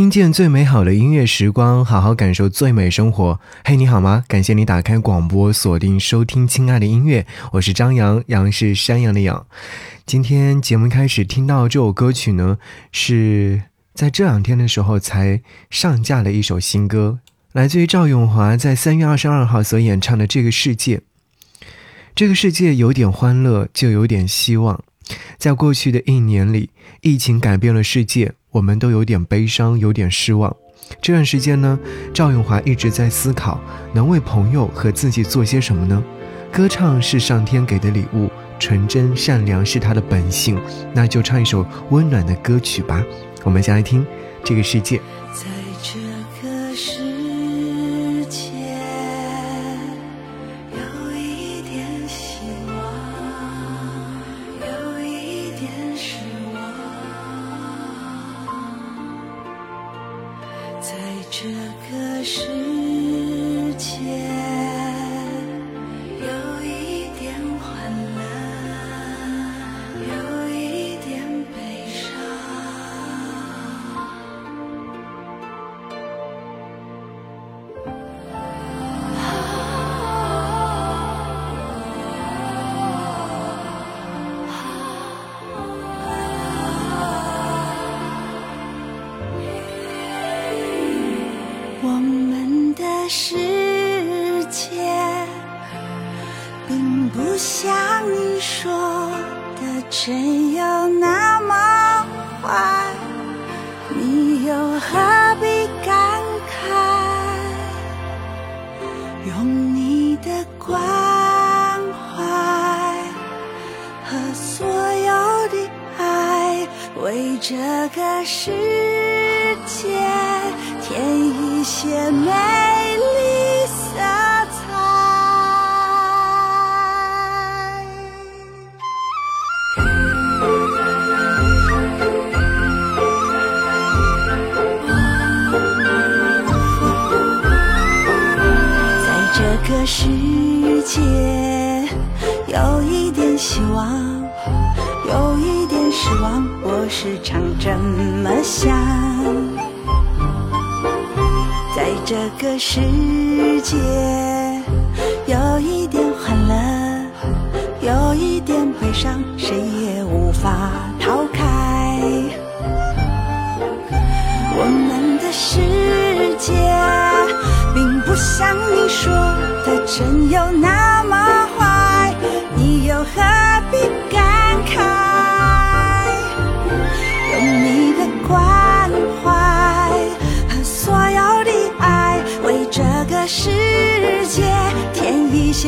听见最美好的音乐时光，好好感受最美生活。嘿，你好吗？感谢你打开广播，锁定收听亲爱的音乐。我是张扬，杨是山羊的羊。今天节目开始听到这首歌曲呢，是在这两天的时候才上架的一首新歌，来自于赵咏华在三月二十二号所演唱的《这个世界》。这个世界有点欢乐，就有点希望。在过去的一年里，疫情改变了世界，我们都有点悲伤，有点失望。这段时间呢，赵永华一直在思考，能为朋友和自己做些什么呢？歌唱是上天给的礼物，纯真善良是他的本性，那就唱一首温暖的歌曲吧。我们先来听《这个世界》。这个世界添一些美丽色彩，在这个。世界有一点希望，失望，我时常这么想。在这个世界有一点欢乐，有一点悲伤，谁也无法逃开。我们的世界并不像你说的。真有那么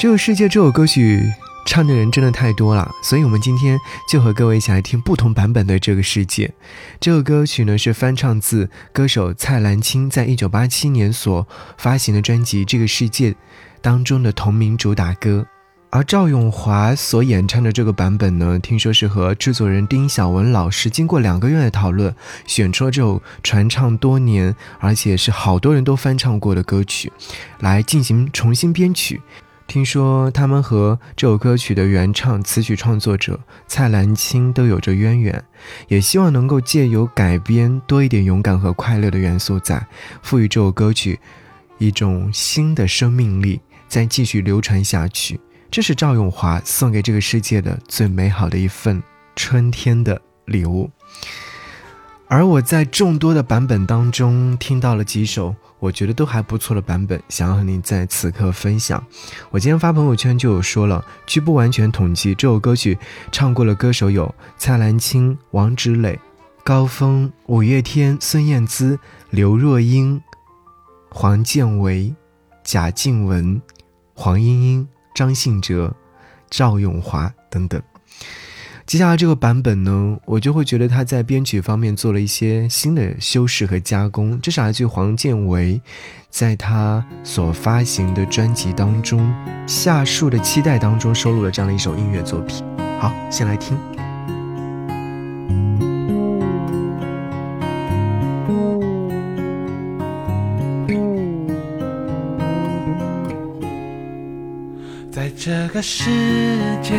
这个世界这首歌曲唱的人真的太多了，所以我们今天就和各位一起来听不同版本的《这个世界》。这个歌曲呢是翻唱自歌手蔡澜清在一九八七年所发行的专辑《这个世界》当中的同名主打歌。而赵咏华所演唱的这个版本呢，听说是和制作人丁晓文老师经过两个月的讨论，选出了这首传唱多年，而且是好多人都翻唱过的歌曲，来进行重新编曲。听说他们和这首歌曲的原唱词曲创作者蔡澜清都有着渊源，也希望能够借由改编多一点勇敢和快乐的元素在，赋予这首歌曲一种新的生命力，再继续流传下去。这是赵咏华送给这个世界的最美好的一份春天的礼物，而我在众多的版本当中听到了几首我觉得都还不错的版本，想要和你在此刻分享。我今天发朋友圈就有说了，据不完全统计，这首歌曲唱过的歌手有蔡澜清、王芷磊、高峰、五月天、孙燕姿、刘若英、黄建为、贾静雯、黄莺莺。张信哲、赵咏华等等。接下来这个版本呢，我就会觉得他在编曲方面做了一些新的修饰和加工。这是来自黄建为在他所发行的专辑当中《夏树的期待》当中收录了这样的一首音乐作品。好，先来听。在这个世界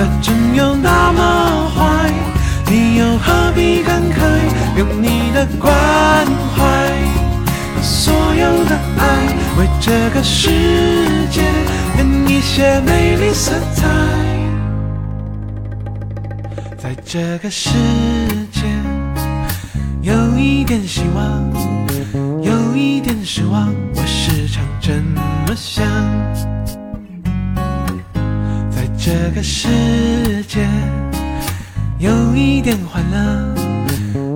的真有那么坏，你又何必感慨？用你的关怀和所有的爱，为这个世界添一些美丽色彩。在这个世界，有一点希望，有一点失望，我时常这么想。这个世界有一点欢乐，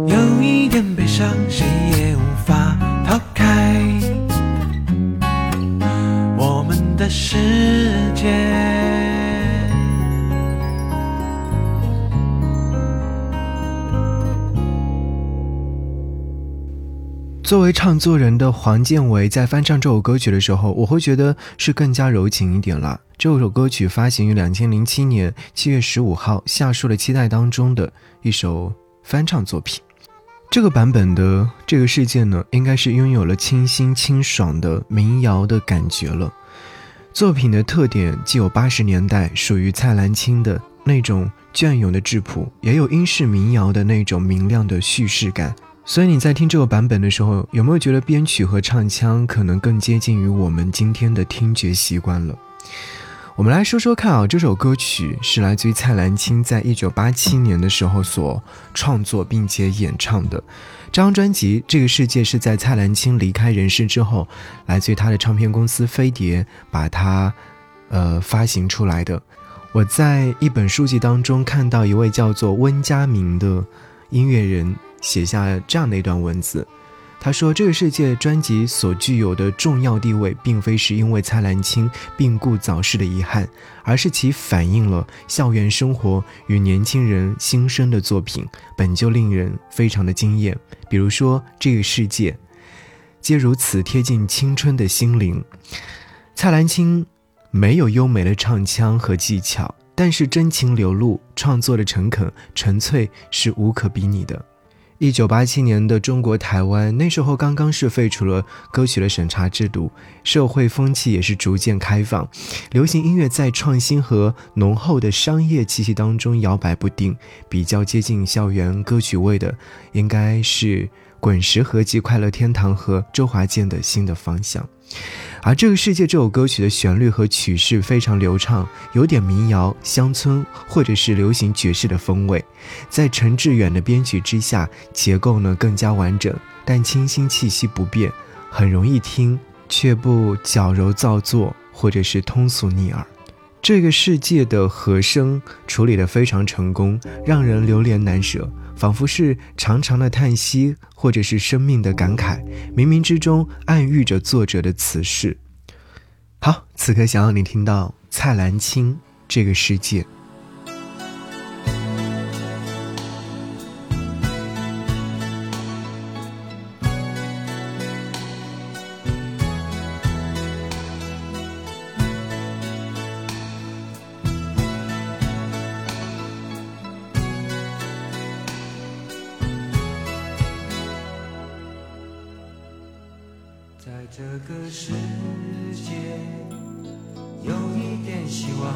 有一点悲伤，谁也无法逃开我们的世界。作为唱作人的黄建为在翻唱这首歌曲的时候，我会觉得是更加柔情一点了。这首歌曲发行于两千零七年七月十五号，《夏树的期待》当中的一首翻唱作品。这个版本的这个世界呢，应该是拥有了清新清爽的民谣的感觉了。作品的特点既有八十年代属于蔡澜清的那种隽永的质朴，也有英式民谣的那种明亮的叙事感。所以你在听这个版本的时候，有没有觉得编曲和唱腔可能更接近于我们今天的听觉习惯了？我们来说说看啊，这首歌曲是来自于蔡澜清在一九八七年的时候所创作并且演唱的。这张专辑《这个世界》是在蔡澜清离开人世之后，来自于他的唱片公司飞碟把它呃发行出来的。我在一本书籍当中看到一位叫做温家明的音乐人写下这样的一段文字。他说：“这个世界专辑所具有的重要地位，并非是因为蔡澜清病故早逝的遗憾，而是其反映了校园生活与年轻人心声的作品，本就令人非常的惊艳。比如说，这个世界，皆如此贴近青春的心灵。蔡澜清没有优美的唱腔和技巧，但是真情流露，创作的诚恳纯粹是无可比拟的。”一九八七年的中国台湾，那时候刚刚是废除了歌曲的审查制度，社会风气也是逐渐开放，流行音乐在创新和浓厚的商业气息当中摇摆不定。比较接近校园歌曲味的，应该是滚石合集《快乐天堂》和周华健的新的方向。而这个世界这首歌曲的旋律和曲式非常流畅，有点民谣、乡村或者是流行爵士的风味，在陈志远的编曲之下，结构呢更加完整，但清新气息不变，很容易听，却不矫揉造作或者是通俗逆耳。这个世界的和声处理得非常成功，让人流连难舍。仿佛是长长的叹息，或者是生命的感慨，冥冥之中暗喻着作者的此事。好，此刻想要你听到蔡澜清《这个世界》。这个世界有一点希望，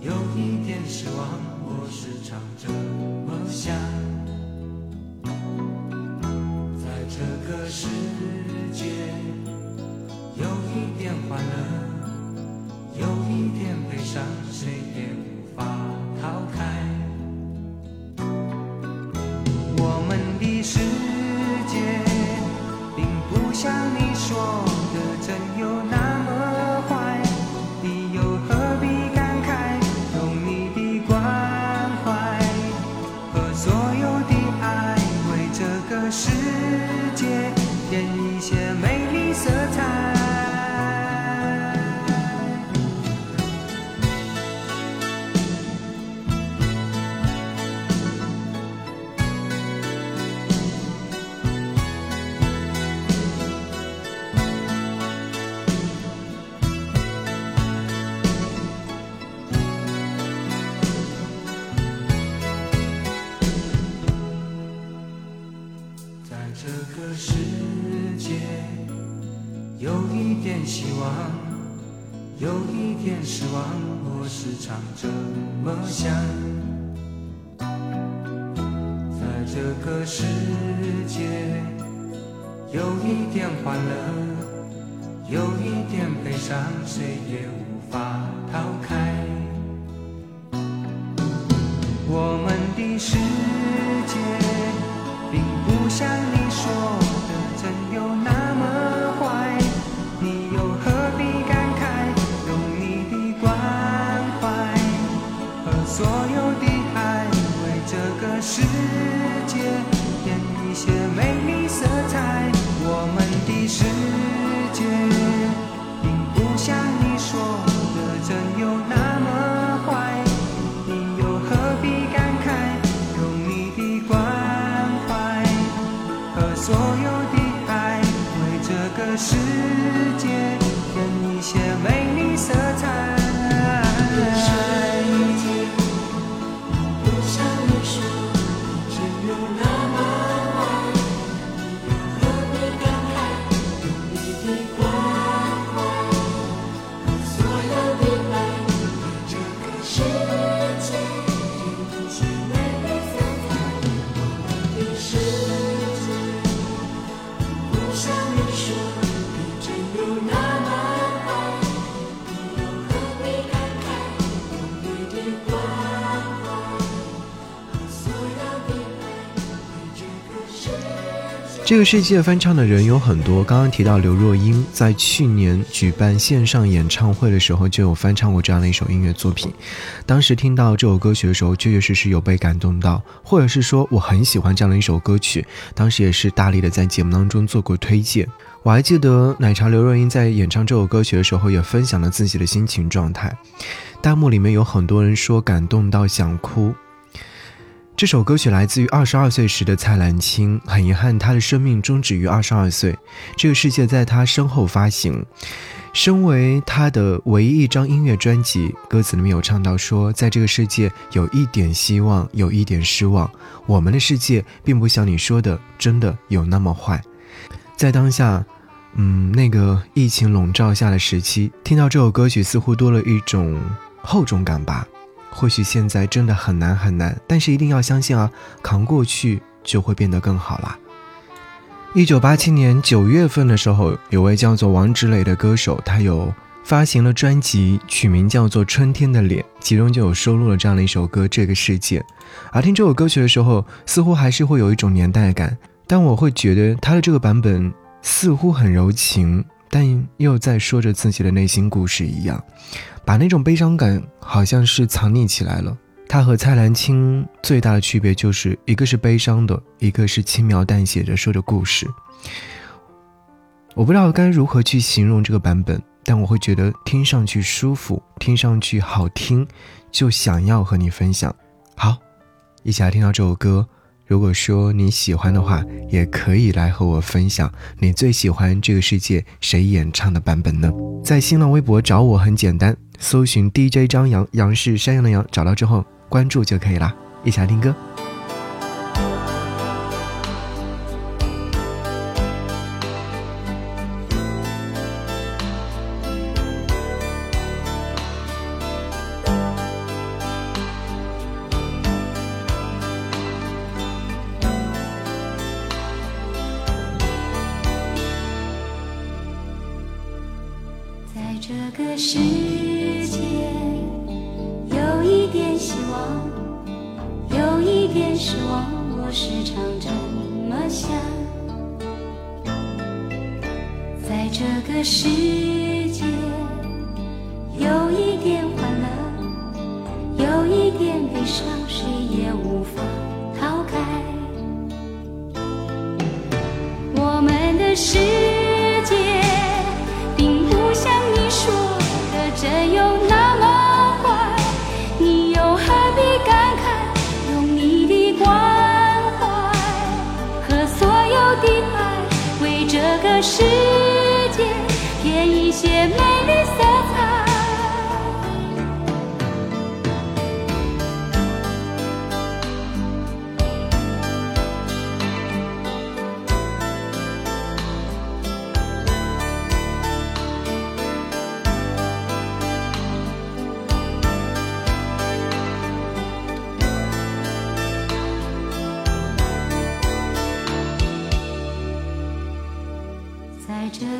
有一点失望，我时常这么想。在这个世界有一点欢乐，常这么想。在这个世界，有一点欢乐，有一点悲伤，谁也无法逃开。是这个世界翻唱的人有很多，刚刚提到刘若英在去年举办线上演唱会的时候就有翻唱过这样的一首音乐作品。当时听到这首歌曲的时候，确确实实有被感动到，或者是说我很喜欢这样的一首歌曲。当时也是大力的在节目当中做过推荐。我还记得奶茶刘若英在演唱这首歌曲的时候，也分享了自己的心情状态。弹幕里面有很多人说感动到想哭。这首歌曲来自于二十二岁时的蔡澜清，很遗憾，他的生命终止于二十二岁。这个世界在他身后发行，身为他的唯一一张音乐专辑，歌词里面有唱到说，在这个世界有一点希望，有一点失望。我们的世界并不像你说的，真的有那么坏。在当下，嗯，那个疫情笼罩下的时期，听到这首歌曲，似乎多了一种厚重感吧。或许现在真的很难很难，但是一定要相信啊，扛过去就会变得更好啦。一九八七年九月份的时候，有位叫做王志磊的歌手，他有发行了专辑，取名叫做《春天的脸》，其中就有收录了这样的一首歌《这个世界》。而听这首歌曲的时候，似乎还是会有一种年代感，但我会觉得他的这个版本似乎很柔情，但又在说着自己的内心故事一样。把那种悲伤感好像是藏匿起来了。他和蔡澜清最大的区别就是一个是悲伤的，一个是轻描淡写的说着故事。我不知道该如何去形容这个版本，但我会觉得听上去舒服，听上去好听，就想要和你分享。好，一起来听到这首歌。如果说你喜欢的话，也可以来和我分享你最喜欢这个世界谁演唱的版本呢？在新浪微博找我很简单，搜寻 DJ 张扬，杨是山羊的羊，找到之后关注就可以啦。一起来听歌。世界有一点欢乐，有一点悲伤，